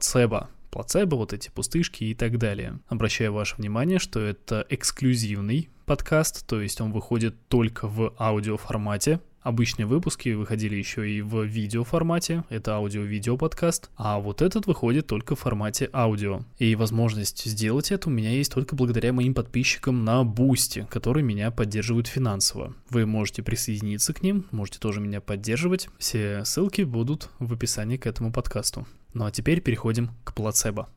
плацебо плацебо, вот эти пустышки и так далее. Обращаю ваше внимание, что это эксклюзивный подкаст, то есть он выходит только в аудиоформате. Обычные выпуски выходили еще и в видеоформате, это аудио-видео подкаст, а вот этот выходит только в формате аудио. И возможность сделать это у меня есть только благодаря моим подписчикам на Boosty, которые меня поддерживают финансово. Вы можете присоединиться к ним, можете тоже меня поддерживать. Все ссылки будут в описании к этому подкасту. Ну а теперь переходим к плацебо.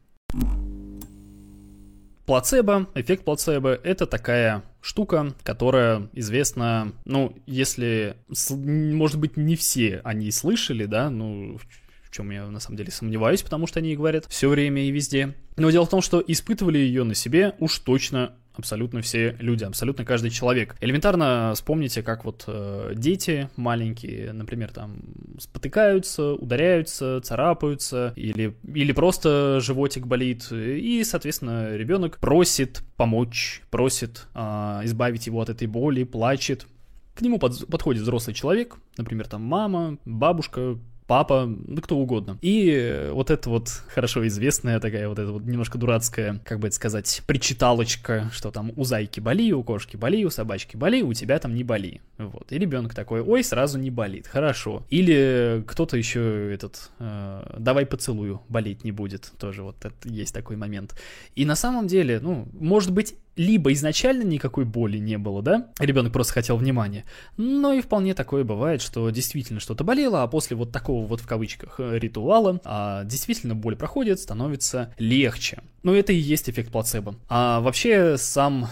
Плацебо, эффект плацебо — это такая штука, которая известна, ну, если, может быть, не все они слышали, да, ну, в чем я на самом деле сомневаюсь, потому что они говорят все время и везде. Но дело в том, что испытывали ее на себе уж точно абсолютно все люди, абсолютно каждый человек. Элементарно вспомните, как вот э, дети маленькие, например, там спотыкаются, ударяются, царапаются, или, или просто животик болит, и, соответственно, ребенок просит помочь, просит э, избавить его от этой боли, плачет. К нему под, подходит взрослый человек, например, там мама, бабушка, папа, да кто угодно. И вот это вот хорошо известная такая вот эта вот немножко дурацкая, как бы это сказать, причиталочка, что там у зайки боли, у кошки боли, у собачки боли, у тебя там не боли. Вот. И ребенок такой, ой, сразу не болит, хорошо. Или кто-то еще этот, э, давай поцелую, болеть не будет. Тоже вот это, есть такой момент. И на самом деле, ну, может быть, либо изначально никакой боли не было, да, ребенок просто хотел внимания, но и вполне такое бывает, что действительно что-то болело, а после вот такого вот в кавычках э, ритуала а, действительно боль проходит, становится легче. Но это и есть эффект плацебо. А вообще сам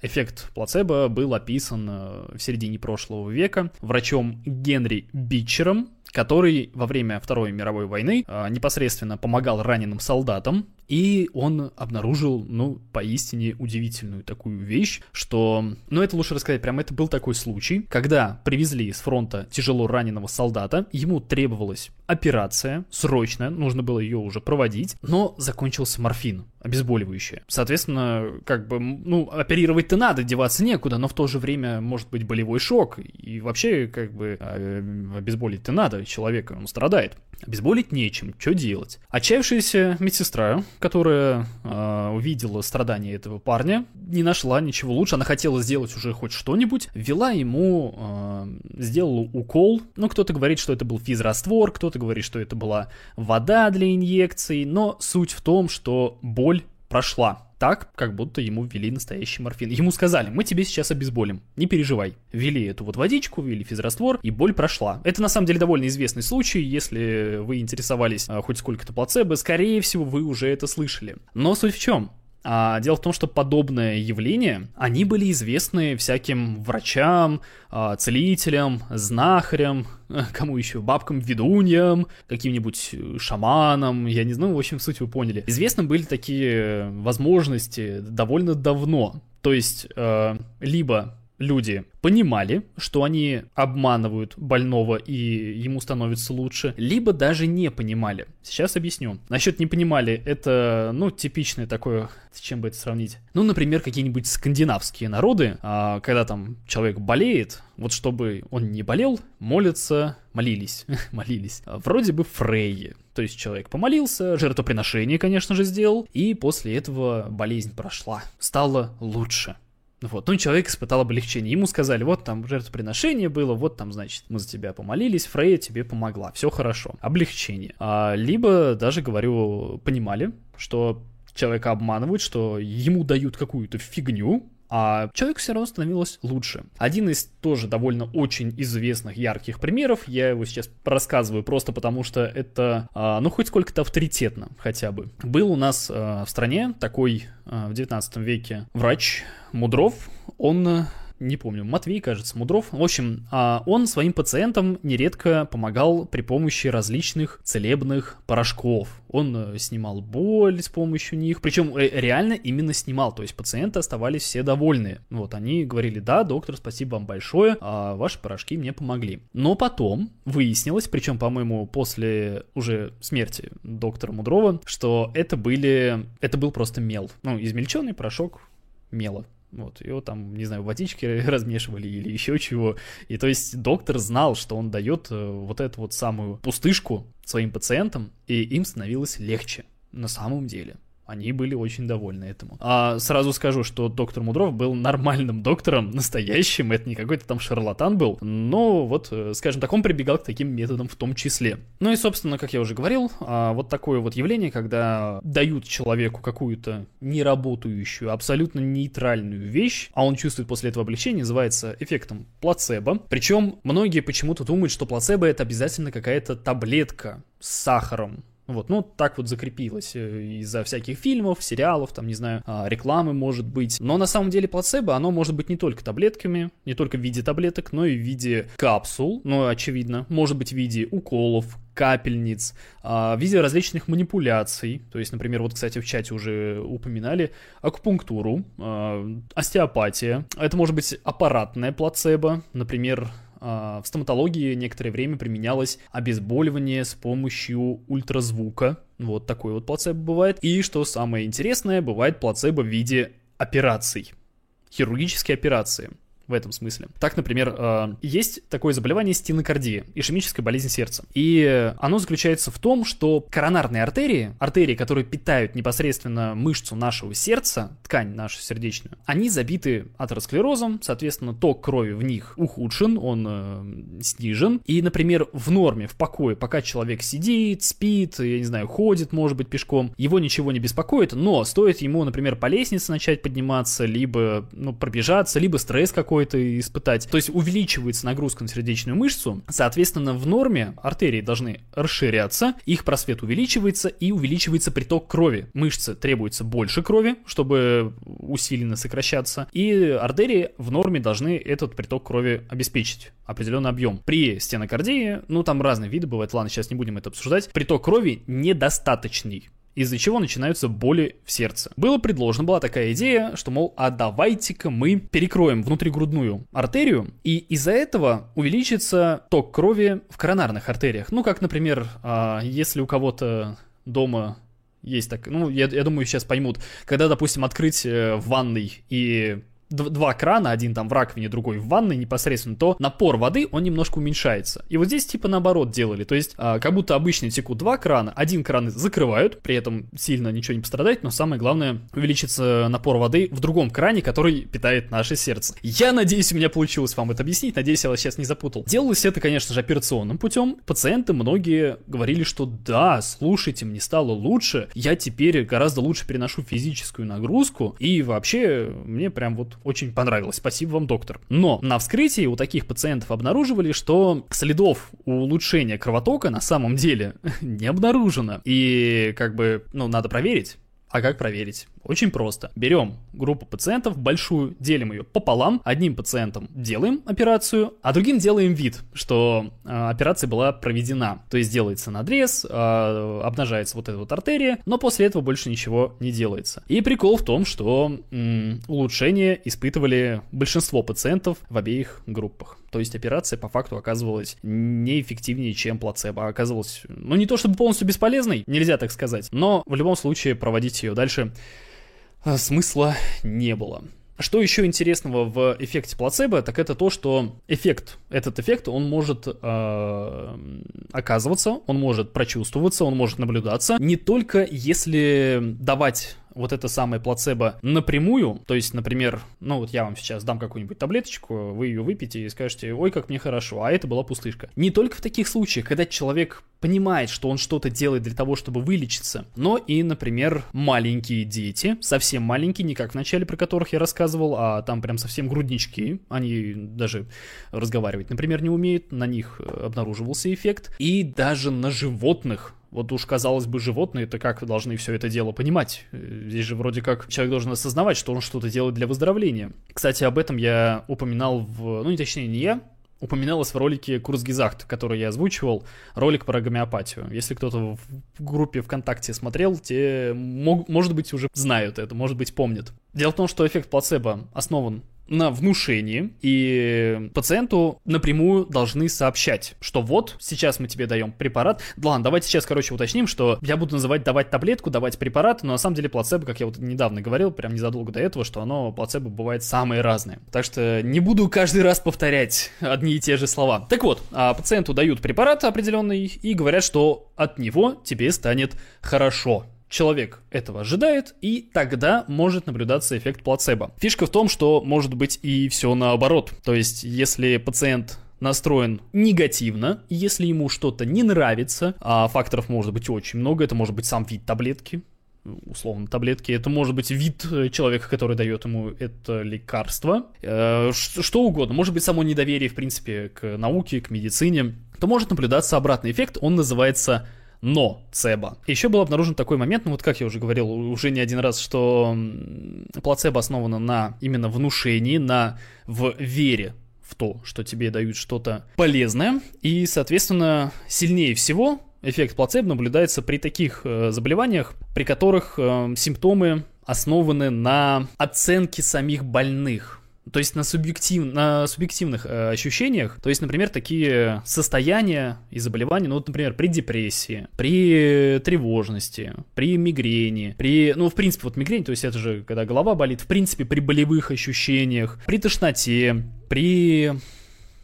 Эффект плацебо был описан э, в середине прошлого века врачом Генри Бичером, который во время Второй мировой войны э, непосредственно помогал раненым солдатам, и он обнаружил, ну, поистине удивительную такую вещь, что, ну, это лучше рассказать, прямо это был такой случай, когда привезли с фронта тяжело раненого солдата, ему требовалась операция, срочная, нужно было ее уже проводить, но закончился морфин, обезболивающее. Соответственно, как бы, ну, оперировать-то надо, деваться некуда, но в то же время может быть болевой шок, и вообще, как бы, э, обезболить-то надо человека, он страдает. Обезболить нечем, что делать? Отчаявшаяся медсестра, которая э, увидела страдания этого парня, не нашла ничего лучше, она хотела сделать уже хоть что-нибудь, ввела ему, э, сделала укол, ну, кто-то говорит, что это был физраствор, кто-то говорит, что это была вода для инъекций, но суть в том, что боль прошла так, как будто ему ввели настоящий морфин. Ему сказали, мы тебе сейчас обезболим, не переживай. Ввели эту вот водичку, ввели физраствор, и боль прошла. Это на самом деле довольно известный случай, если вы интересовались а, хоть сколько-то плацебо, скорее всего, вы уже это слышали. Но суть в чем? А, дело в том, что подобное явление, они были известны всяким врачам, а, целителям, знахарям, кому еще, бабкам-ведуньям, каким-нибудь шаманам, я не знаю, в общем, суть вы поняли. Известны были такие возможности довольно давно. То есть, э, либо люди понимали, что они обманывают больного и ему становится лучше, либо даже не понимали. Сейчас объясню. Насчет не понимали, это, ну, типичное такое, с чем бы это сравнить? Ну, например, какие-нибудь скандинавские народы, а, когда там человек болеет, вот чтобы он не болел, молятся, молились, молились. Вроде бы Фрейи. То есть человек помолился, жертвоприношение, конечно же, сделал, и после этого болезнь прошла, стало лучше. Вот, ну и человек испытал облегчение. Ему сказали, вот там жертвоприношение было, вот там, значит, мы за тебя помолились, Фрея тебе помогла, все хорошо. Облегчение. А, либо даже, говорю, понимали, что человека обманывают, что ему дают какую-то фигню, а человеку все равно становилось лучше. Один из тоже довольно очень известных ярких примеров, я его сейчас рассказываю просто потому, что это, а, ну, хоть сколько-то авторитетно хотя бы. Был у нас а, в стране такой а, в 19 веке врач Мудров, он не помню, Матвей, кажется, Мудров. В общем, а, он своим пациентам нередко помогал при помощи различных целебных порошков. Он э, снимал боль с помощью них, причем э, реально именно снимал, то есть пациенты оставались все довольны. Вот, они говорили, да, доктор, спасибо вам большое, а ваши порошки мне помогли. Но потом выяснилось, причем, по-моему, после уже смерти доктора Мудрова, что это были, это был просто мел, ну, измельченный порошок мела Вот, его там, не знаю, водички размешивали или еще чего. И то есть доктор знал, что он дает э, вот эту вот самую пустышку своим пациентам, и им становилось легче на самом деле. Они были очень довольны этому. А сразу скажу, что доктор Мудров был нормальным доктором, настоящим, это не какой-то там шарлатан был, но вот, э, скажем так, он прибегал к таким методам в том числе. Ну и, собственно, как я уже говорил, а, вот такое вот явление, когда дают человеку какую-то неработающую, абсолютно нейтральную вещь, а он чувствует после этого облегчение, называется эффектом плацебо. Причем многие почему-то думают, что плацебо это обязательно какая-то таблетка с сахаром, вот, ну, так вот закрепилось э, из-за всяких фильмов, сериалов, там, не знаю, а, рекламы, может быть. Но на самом деле плацебо, оно может быть не только таблетками, не только в виде таблеток, но и в виде капсул, ну, очевидно, может быть в виде уколов, капельниц, а, в виде различных манипуляций. То есть, например, вот, кстати, в чате уже упоминали акупунктуру, а, остеопатия. Это может быть аппаратная плацебо, например, в стоматологии некоторое время применялось обезболивание с помощью ультразвука. Вот такой вот плацебо бывает. И что самое интересное, бывает плацебо в виде операций. Хирургические операции в этом смысле. Так, например, э, есть такое заболевание стенокардия, ишемическая болезнь сердца. И оно заключается в том, что коронарные артерии, артерии, которые питают непосредственно мышцу нашего сердца, ткань нашу сердечную, они забиты атеросклерозом, соответственно, ток крови в них ухудшен, он э, снижен. И, например, в норме, в покое, пока человек сидит, спит, я не знаю, ходит, может быть, пешком, его ничего не беспокоит, но стоит ему, например, по лестнице начать подниматься, либо ну, пробежаться, либо стресс какой какой-то испытать. То есть увеличивается нагрузка на сердечную мышцу, соответственно, в норме артерии должны расширяться, их просвет увеличивается и увеличивается приток крови. Мышце требуется больше крови, чтобы усиленно сокращаться, и артерии в норме должны этот приток крови обеспечить определенный объем. При стенокардии, ну там разные виды бывают, ладно, сейчас не будем это обсуждать, приток крови недостаточный из-за чего начинаются боли в сердце. Было предложено, была такая идея, что, мол, а давайте-ка мы перекроем внутригрудную артерию, и из-за этого увеличится ток крови в коронарных артериях. Ну, как, например, а, если у кого-то дома есть так, ну, я, я думаю, сейчас поймут, когда, допустим, открыть э, в ванной и два крана, один там в раковине, другой в ванной непосредственно, то напор воды, он немножко уменьшается. И вот здесь типа наоборот делали, то есть а, как будто обычно текут два крана, один кран закрывают, при этом сильно ничего не пострадает, но самое главное увеличится напор воды в другом кране, который питает наше сердце. Я надеюсь, у меня получилось вам это объяснить, надеюсь, я вас сейчас не запутал. Делалось это, конечно же, операционным путем. Пациенты многие говорили, что да, слушайте, мне стало лучше, я теперь гораздо лучше переношу физическую нагрузку, и вообще мне прям вот очень понравилось. Спасибо вам, доктор. Но на вскрытии у таких пациентов обнаруживали, что следов улучшения кровотока на самом деле не обнаружено. И как бы, ну, надо проверить. А как проверить? Очень просто. Берем группу пациентов большую, делим ее пополам. Одним пациентом делаем операцию, а другим делаем вид, что э, операция была проведена. То есть делается надрез, э, обнажается вот эта вот артерия, но после этого больше ничего не делается. И прикол в том, что м, улучшение испытывали большинство пациентов в обеих группах. То есть операция по факту оказывалась неэффективнее, чем плацебо. А оказывалась, ну не то чтобы полностью бесполезной, нельзя так сказать, но в любом случае проводить ее дальше а, смысла не было. Что еще интересного в эффекте плацебо, так это то, что эффект, этот эффект, он может э, оказываться, он может прочувствоваться, он может наблюдаться, не только если давать вот это самое плацебо напрямую, то есть, например, ну вот я вам сейчас дам какую-нибудь таблеточку, вы ее выпьете и скажете, ой, как мне хорошо, а это была пустышка. Не только в таких случаях, когда человек понимает, что он что-то делает для того, чтобы вылечиться, но и, например, маленькие дети, совсем маленькие, не как в начале, про которых я рассказывал, а там прям совсем груднички, они даже разговаривать, например, не умеют, на них обнаруживался эффект, и даже на животных вот уж, казалось бы, животные-то как должны все это дело понимать? Здесь же вроде как человек должен осознавать, что он что-то делает для выздоровления. Кстати, об этом я упоминал в... Ну, не точнее, не я, упоминалось в ролике Курсгизахт, который я озвучивал, ролик про гомеопатию. Если кто-то в группе ВКонтакте смотрел, те, мог, может быть, уже знают это, может быть, помнят. Дело в том, что эффект плацебо основан на внушении, и пациенту напрямую должны сообщать, что вот, сейчас мы тебе даем препарат. Ладно, давайте сейчас, короче, уточним, что я буду называть давать таблетку, давать препарат, но на самом деле плацебо, как я вот недавно говорил, прям незадолго до этого, что оно, плацебо бывает самые разные. Так что не буду каждый раз повторять одни и те же слова. Так вот, а пациенту дают препарат определенный и говорят, что от него тебе станет хорошо. Человек этого ожидает, и тогда может наблюдаться эффект плацебо. Фишка в том, что может быть и все наоборот. То есть, если пациент настроен негативно, если ему что-то не нравится, а факторов может быть очень много, это может быть сам вид таблетки, условно таблетки, это может быть вид э, человека, который дает ему это лекарство, э, что угодно, может быть само недоверие, в принципе, к науке, к медицине, то может наблюдаться обратный эффект, он называется но цеба. Еще был обнаружен такой момент, ну вот как я уже говорил уже не один раз, что плацебо основано на именно внушении, на в вере в то, что тебе дают что-то полезное, и, соответственно, сильнее всего эффект плацебо наблюдается при таких э, заболеваниях, при которых э, симптомы основаны на оценке самих больных. То есть на, субъектив, на субъективных э, ощущениях, то есть, например, такие состояния и заболевания, ну вот, например, при депрессии, при тревожности, при мигрени, при, ну, в принципе, вот мигрень, то есть это же, когда голова болит, в принципе, при болевых ощущениях, при тошноте, при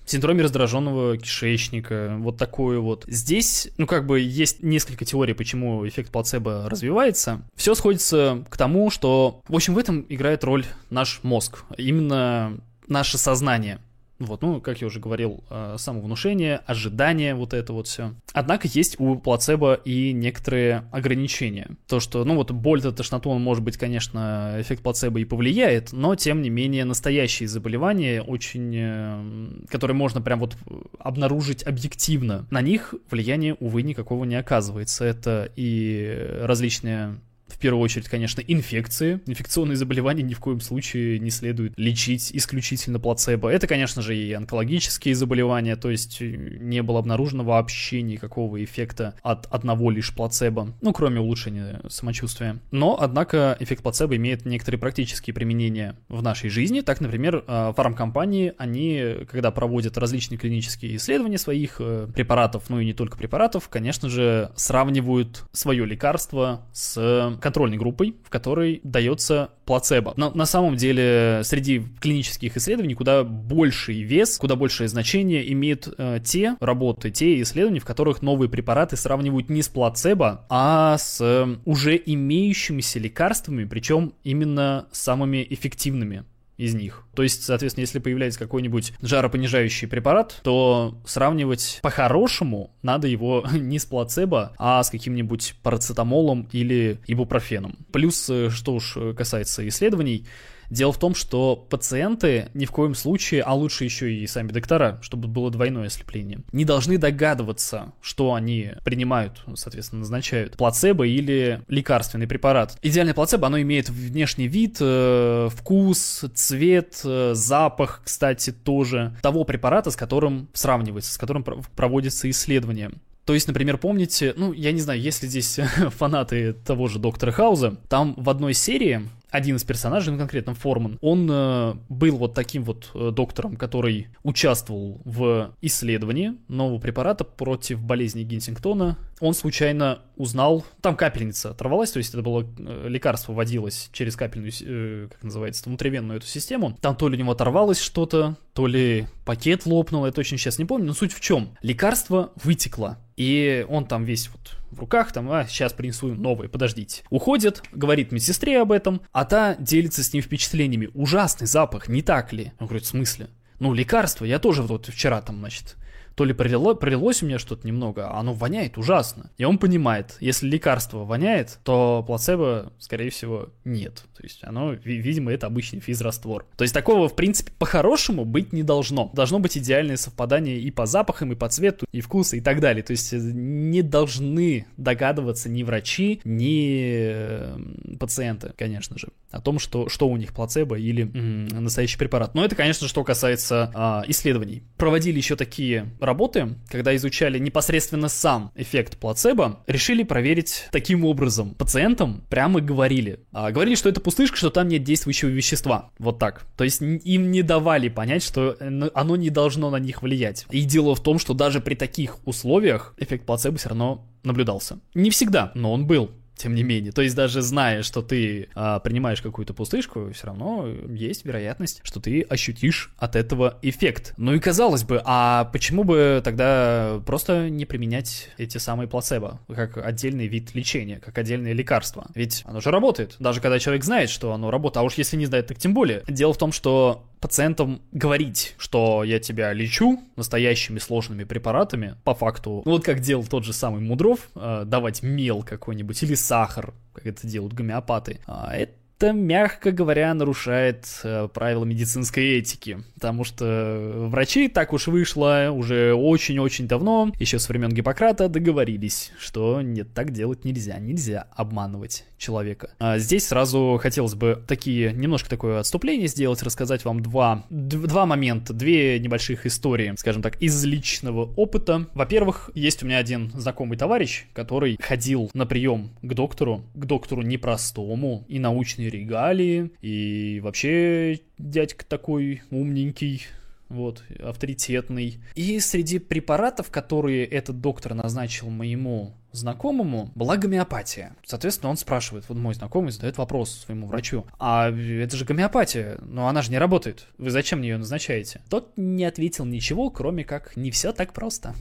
синдроме раздраженного кишечника, вот такое вот. Здесь, ну, как бы есть несколько теорий, почему эффект плацебо развивается. Все сходится к тому, что, в общем, в этом играет роль наш мозг, именно наше сознание. Вот, ну, как я уже говорил, э, самовнушение, ожидание, вот это вот все. Однако есть у плацебо и некоторые ограничения. То, что, ну, вот боль, это тошноту, он, может быть, конечно, эффект плацебо и повлияет, но, тем не менее, настоящие заболевания, очень, э, которые можно прям вот обнаружить объективно, на них влияния, увы, никакого не оказывается. Это и различные в первую очередь, конечно, инфекции. Инфекционные заболевания ни в коем случае не следует лечить исключительно плацебо. Это, конечно же, и онкологические заболевания, то есть э, не было обнаружено вообще никакого эффекта от одного лишь плацебо, ну, кроме улучшения самочувствия. Но, однако, эффект плацебо имеет некоторые практические применения в нашей жизни. Так, например, э, фармкомпании, они, когда проводят различные клинические исследования своих э, препаратов, ну и не только препаратов, конечно же, сравнивают свое лекарство с контрольной группой, в которой дается плацебо. Но на самом деле среди клинических исследований куда больший вес, куда большее значение имеют э, те работы, те исследования, в которых новые препараты сравнивают не с плацебо, а с э, уже имеющимися лекарствами, причем именно самыми эффективными из них. То есть, соответственно, если появляется какой-нибудь жаропонижающий препарат, то сравнивать по-хорошему надо его не с плацебо, а с каким-нибудь парацетамолом или ибупрофеном. Плюс, э, что уж касается исследований, Дело в том, что пациенты ни в коем случае, а лучше еще и сами доктора, чтобы было двойное ослепление, не должны догадываться, что они принимают, соответственно, назначают плацебо или лекарственный препарат. Идеальное плацебо, оно имеет внешний вид, э, вкус, цвет, э, запах, кстати, тоже того препарата, с которым сравнивается, с которым проводится исследование. То есть, например, помните, ну, я не знаю, если здесь фанаты того же Доктора Хауза, там в одной серии один из персонажей, ну конкретно Форман, он э, был вот таким вот э, доктором, который участвовал в исследовании нового препарата против болезни Гинтингтона. Он случайно узнал, там капельница оторвалась, то есть это было э, лекарство вводилось через капельную, э, как называется, внутривенную эту систему. Там то ли у него оторвалось что-то, то ли пакет лопнул, я точно сейчас не помню, но суть в чем? Лекарство вытекло, и он там весь вот в руках, там, а, сейчас принесу новое, подождите. Уходит, говорит медсестре об этом, а та делится с ним впечатлениями. Ужасный запах, не так ли? Он говорит, в смысле? Ну, лекарство, я тоже вот вчера там, значит, то ли пролило, пролилось у меня что-то немного, а оно воняет ужасно. И он понимает, если лекарство воняет, то плацебо, скорее всего, нет. То есть оно, видимо, это обычный физраствор. То есть такого, в принципе, по-хорошему быть не должно. Должно быть идеальное совпадание и по запахам, и по цвету, и вкусу, и так далее. То есть э, не должны догадываться ни врачи, ни пациенты, конечно же, о том, что, что у них плацебо или м- настоящий препарат. Но это, конечно, что касается а, исследований. Проводили еще такие работы, когда изучали непосредственно сам эффект плацебо, решили проверить таким образом. Пациентам прямо говорили. А, говорили, что это пустышка, что там нет действующего вещества. Вот так. То есть им не давали понять, что э, оно не должно на них влиять. И дело в том, что даже при таких условиях эффект плацебо все равно наблюдался. Не всегда, но он был тем не менее. То есть даже зная, что ты а, принимаешь какую-то пустышку, все равно есть вероятность, что ты ощутишь от этого эффект. Ну и казалось бы, а почему бы тогда просто не применять эти самые плацебо как отдельный вид лечения, как отдельное лекарство? Ведь оно же работает, даже когда человек знает, что оно работает, а уж если не знает, так тем более. Дело в том, что пациентам говорить, что я тебя лечу настоящими сложными препаратами, по факту, ну вот как делал тот же самый Мудров, э, давать мел какой-нибудь или сахар, как это делают гомеопаты, а это это, мягко говоря, нарушает э, правила медицинской этики. Потому что врачи, так уж вышло, уже очень-очень давно, еще с времен Гиппократа, договорились, что нет, так делать нельзя. Нельзя обманывать человека. А здесь сразу хотелось бы такие, немножко такое отступление сделать, рассказать вам два, два момента, две небольших истории, скажем так, из личного опыта. Во-первых, есть у меня один знакомый товарищ, который ходил на прием к доктору, к доктору непростому и научной регалии, и вообще дядька такой умненький, вот, авторитетный. И среди препаратов, которые этот доктор назначил моему знакомому, была гомеопатия. Соответственно, он спрашивает, вот мой знакомый задает вопрос своему врачу, а это же гомеопатия, но она же не работает, вы зачем мне ее назначаете? Тот не ответил ничего, кроме как не все так просто.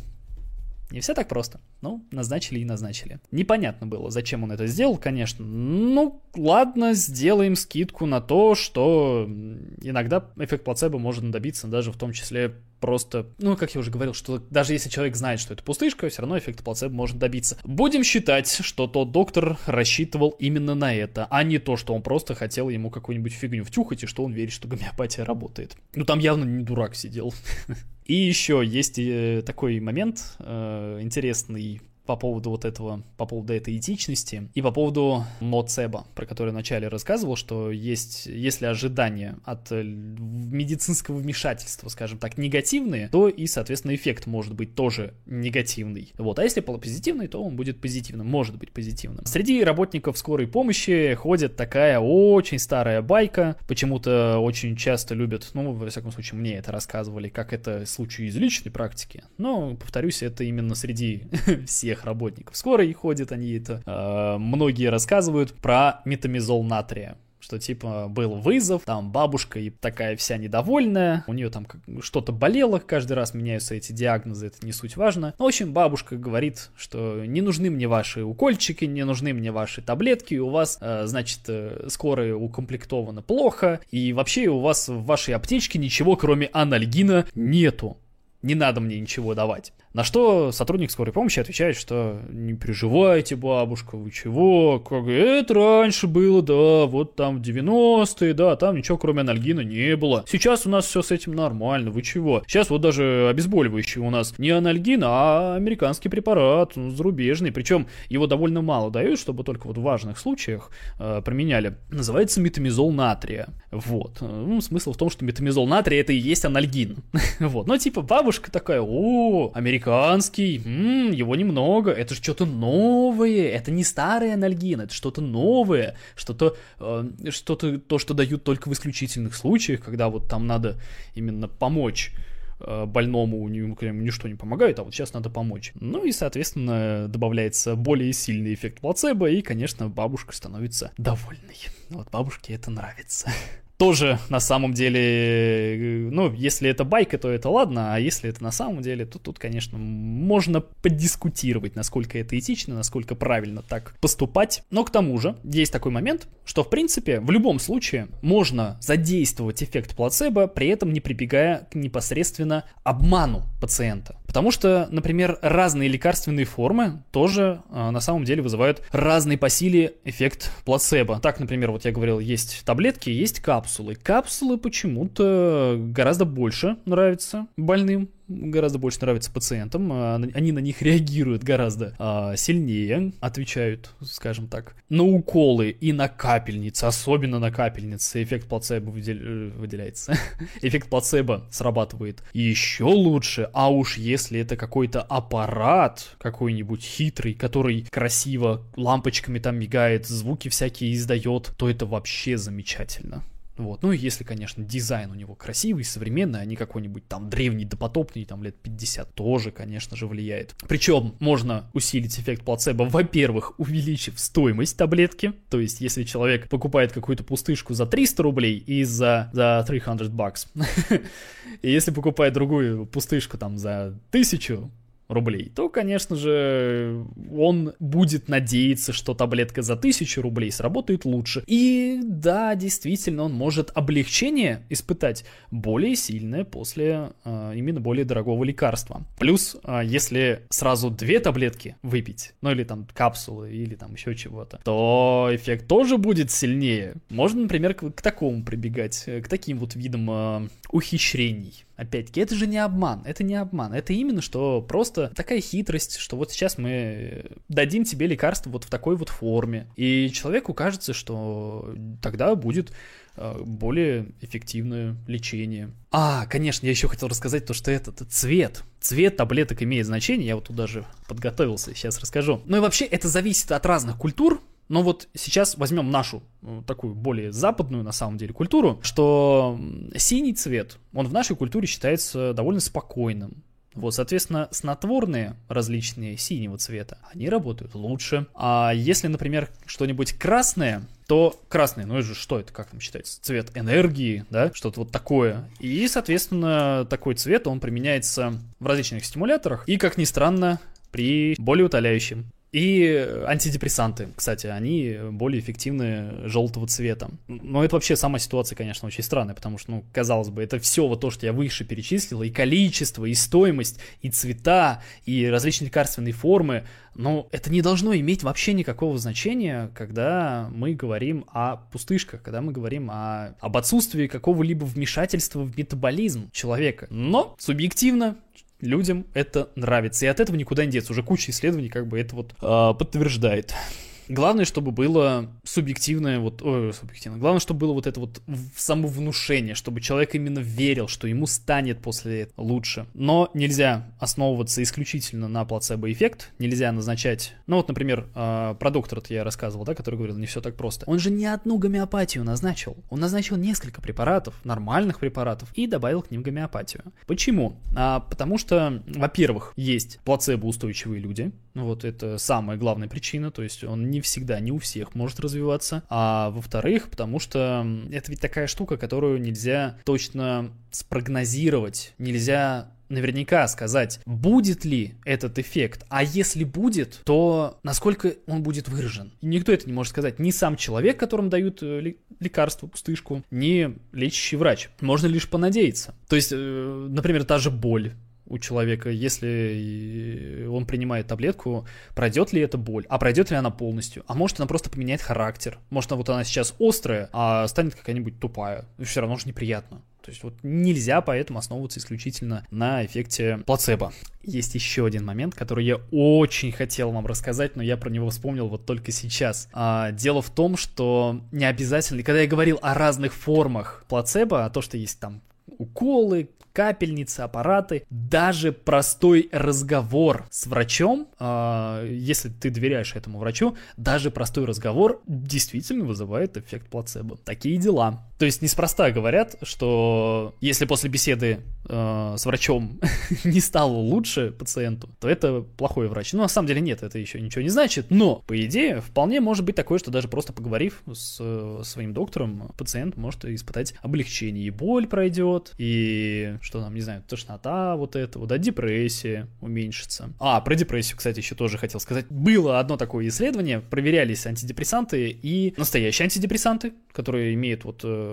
Не все так просто. Ну, назначили и назначили. Непонятно было, зачем он это сделал, конечно. Ну, ладно, сделаем скидку на то, что иногда эффект плацебо можно добиться даже в том числе просто, ну, как я уже говорил, что даже если человек знает, что это пустышка, все равно эффект плацебо может добиться. Будем считать, что тот доктор рассчитывал именно на это, а не то, что он просто хотел ему какую-нибудь фигню втюхать, и что он верит, что гомеопатия работает. Ну, там явно не дурак сидел. И еще есть э, такой момент э, интересный по поводу вот этого, по поводу этой этичности и по поводу ноцеба, про который вначале рассказывал, что есть, если ожидания от э, медицинского вмешательства, скажем так, негативные, то и, соответственно, эффект может быть тоже негативный. Вот, а если позитивный, то он будет позитивным, может быть позитивным. Среди работников скорой помощи ходит такая очень старая байка, почему-то очень часто любят, ну, во всяком случае, мне это рассказывали, как это случай из личной практики, но, повторюсь, это именно среди всех всех работников скорой ходят, они это э, многие рассказывают про метамизол натрия что типа был вызов, там бабушка и такая вся недовольная, у нее там что-то болело, каждый раз меняются эти диагнозы, это не суть важно. Ну, в общем, бабушка говорит, что не нужны мне ваши укольчики, не нужны мне ваши таблетки, у вас, э, значит, э, скорая укомплектована плохо, и вообще у вас в вашей аптечке ничего кроме анальгина нету. Не надо мне ничего давать. На что сотрудник скорой помощи отвечает, что не переживайте, бабушка, вы чего, как это раньше было, да, вот там в 90-е, да, там ничего кроме анальгина не было. Сейчас у нас все с этим нормально, вы чего? Сейчас вот даже обезболивающий у нас не анальгин, а американский препарат, ну, зарубежный, причем его довольно мало дают, чтобы только вот в важных случаях э, применяли. Называется метамизол натрия. Вот. Ну, смысл в том, что метамизол натрия это и есть анальгин. вот. Но типа бабушка такая, о, американский американский, м-м, его немного, это что-то новое, это не старый анальгин, это что-то новое, что-то, э, что-то, то, что дают только в исключительных случаях, когда вот там надо именно помочь э, больному ему ничто не помогает, а вот сейчас надо помочь. Ну и, соответственно, добавляется более сильный эффект плацебо, и, конечно, бабушка становится довольной. Вот бабушке это нравится. Тоже на самом деле, э, ну, если это байка, то это ладно, а если это на самом деле, то тут, конечно, можно подискутировать, насколько это этично, насколько правильно так поступать. Но к тому же, есть такой момент, что, в принципе, в любом случае можно задействовать эффект плацебо, при этом не прибегая к непосредственно обману пациента. Потому что, например, разные лекарственные формы тоже э, на самом деле вызывают разный по силе эффект плацебо. Так, например, вот я говорил, есть таблетки, есть капсулы. Капсулы почему-то гораздо больше нравятся больным, гораздо больше нравятся пациентам, а, они на них реагируют гораздо а, сильнее, отвечают, скажем так. На уколы и на капельницы, особенно на капельницы, эффект плацебо выдел... выделяется. эффект плацебо срабатывает еще лучше, а уж если это какой-то аппарат, какой-нибудь хитрый, который красиво лампочками там мигает, звуки всякие издает, то это вообще замечательно. Вот. Ну, если, конечно, дизайн у него красивый, современный, а не какой-нибудь там древний, допотопный, там лет 50, тоже, конечно же, влияет. Причем можно усилить эффект плацебо, во-первых, увеличив стоимость таблетки, то есть если человек покупает какую-то пустышку за 300 рублей и за, за 300 бакс, и если покупает другую пустышку там за 1000, рублей, то, конечно же, он будет надеяться, что таблетка за 1000 рублей сработает лучше. И да, действительно, он может облегчение испытать более сильное после э, именно более дорогого лекарства. Плюс, э, если сразу две таблетки выпить, ну или там капсулы, или там еще чего-то, то эффект тоже будет сильнее. Можно, например, к, к такому прибегать, к таким вот видам э, ухищрений. Опять-таки, это же не обман, это не обман, это именно что просто такая хитрость, что вот сейчас мы дадим тебе лекарство вот в такой вот форме, и человеку кажется, что тогда будет э, более эффективное лечение. А, конечно, я еще хотел рассказать то, что этот цвет, цвет таблеток имеет значение, я вот тут даже подготовился, сейчас расскажу. Ну и вообще это зависит от разных культур, но вот сейчас возьмем нашу э, такую более западную на самом деле культуру, что синий цвет, он в нашей культуре считается довольно спокойным. Вот, соответственно, снотворные различные синего цвета, они работают лучше. А если, например, что-нибудь красное, то красный, ну это же что это, как там считается, цвет энергии, да, что-то вот такое. И, соответственно, такой цвет, он применяется в различных стимуляторах и, как ни странно, при более утоляющем и антидепрессанты, кстати, они более эффективны желтого цвета. Но это вообще сама ситуация, конечно, очень странная, потому что, ну, казалось бы, это все вот то, что я выше перечислил, и количество, и стоимость, и цвета, и различные лекарственные формы, но это не должно иметь вообще никакого значения, когда мы говорим о пустышках, когда мы говорим о, об отсутствии какого-либо вмешательства в метаболизм человека. Но субъективно людям это нравится. И от этого никуда не деться. Уже куча исследований как бы это вот э, подтверждает. Главное, чтобы было субъективное, вот, ой, субъективно, главное, чтобы было вот это вот самовнушение, чтобы человек именно верил, что ему станет после этого лучше. Но нельзя основываться исключительно на плацебо-эффект, нельзя назначать, ну вот, например, э, про доктора я рассказывал, да, который говорил, не все так просто. Он же не одну гомеопатию назначил, он назначил несколько препаратов, нормальных препаратов, и добавил к ним гомеопатию. Почему? А, потому что, во-первых, есть плацебо-устойчивые люди, вот это самая главная причина, то есть он не всегда, не у всех может развиваться. А во-вторых, потому что это ведь такая штука, которую нельзя точно спрогнозировать, нельзя наверняка сказать, будет ли этот эффект, а если будет, то насколько он будет выражен. И никто это не может сказать. Ни сам человек, которому дают э, лекарство, пустышку, ни лечащий врач. Можно лишь понадеяться. То есть, э, например, та же боль у человека, если он принимает таблетку, пройдет ли эта боль, а пройдет ли она полностью, а может она просто поменяет характер, может вот она сейчас острая, а станет какая-нибудь тупая, и все равно же неприятно. То есть вот нельзя поэтому основываться исключительно на эффекте плацебо. Есть еще один момент, который я очень хотел вам рассказать, но я про него вспомнил вот только сейчас. А, дело в том, что не обязательно, когда я говорил о разных формах плацебо, о том, что есть там уколы, капельницы, аппараты, даже простой разговор с врачом, э, если ты доверяешь этому врачу, даже простой разговор действительно вызывает эффект плацебо. Такие дела. То есть неспроста говорят, что если после беседы э, с врачом не стало лучше пациенту, то это плохой врач. Ну, на самом деле нет, это еще ничего не значит. Но, по идее, вполне может быть такое, что даже просто поговорив с э, своим доктором, пациент может испытать облегчение. И боль пройдет, и что там, не знаю, тошнота вот это, вот, да, депрессия уменьшится. А, про депрессию, кстати, еще тоже хотел сказать. Было одно такое исследование, проверялись антидепрессанты и настоящие антидепрессанты, которые имеют вот э,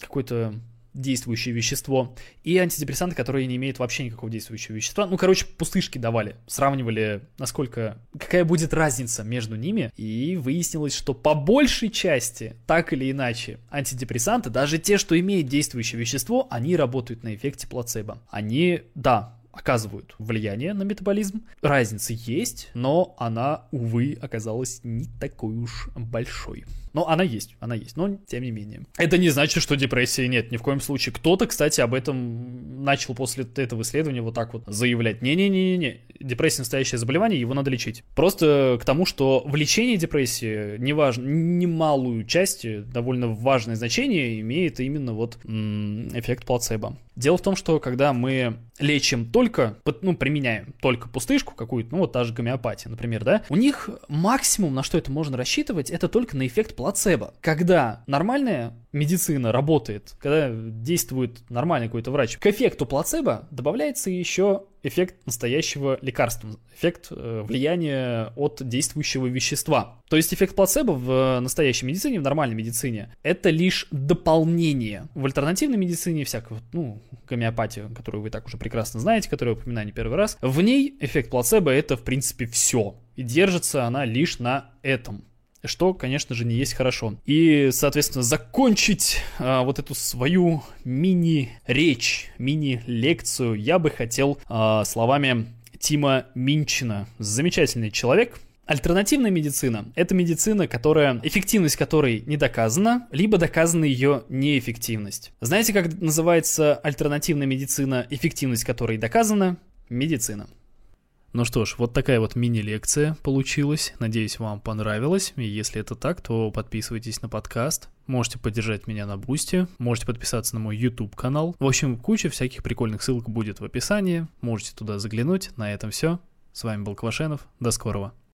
какой-то действующее вещество, и антидепрессанты, которые не имеют вообще никакого действующего вещества. Ну, короче, пустышки давали, сравнивали, насколько, какая будет разница между ними, и выяснилось, что по большей части, так или иначе, антидепрессанты, даже те, что имеют действующее вещество, они работают на эффекте плацебо. Они, да, оказывают влияние на метаболизм. Разница есть, но она, увы, оказалась не такой уж большой. Но она есть, она есть, но тем не менее. Это не значит, что депрессии нет, ни в коем случае. Кто-то, кстати, об этом начал после этого исследования вот так вот заявлять. Не-не-не-не, депрессия настоящее заболевание, его надо лечить. Просто к тому, что в лечении депрессии неважно, немалую часть, довольно важное значение имеет именно вот эффект плацебо. Дело в том, что когда мы лечим только, ну, применяем только пустышку какую-то, ну, вот та же гомеопатия, например, да, у них максимум, на что это можно рассчитывать, это только на эффект плацебо. Когда нормальная медицина работает, когда действует нормальный какой-то врач, к эффекту плацебо добавляется еще эффект настоящего лекарства, эффект э, влияния от действующего вещества. То есть эффект плацебо в настоящей медицине, в нормальной медицине, это лишь дополнение. В альтернативной медицине, всякого, ну, гомеопатию, которую вы так уже прекрасно знаете, которую я упоминаю не первый раз, в ней эффект плацебо это, в принципе, все. И держится она лишь на этом что, конечно же, не есть хорошо. И, соответственно, закончить а, вот эту свою мини-речь, мини-лекцию я бы хотел а, словами Тима Минчина. Замечательный человек, Альтернативная медицина – это медицина, которая, эффективность которой не доказана, либо доказана ее неэффективность. Знаете, как называется альтернативная медицина, эффективность которой доказана? Медицина. Ну что ж, вот такая вот мини-лекция получилась. Надеюсь, вам понравилось. И если это так, то подписывайтесь на подкаст. Можете поддержать меня на Boosty, можете подписаться на мой YouTube канал. В общем, куча всяких прикольных ссылок будет в описании. Можете туда заглянуть. На этом все. С вами был Квашенов. До скорого.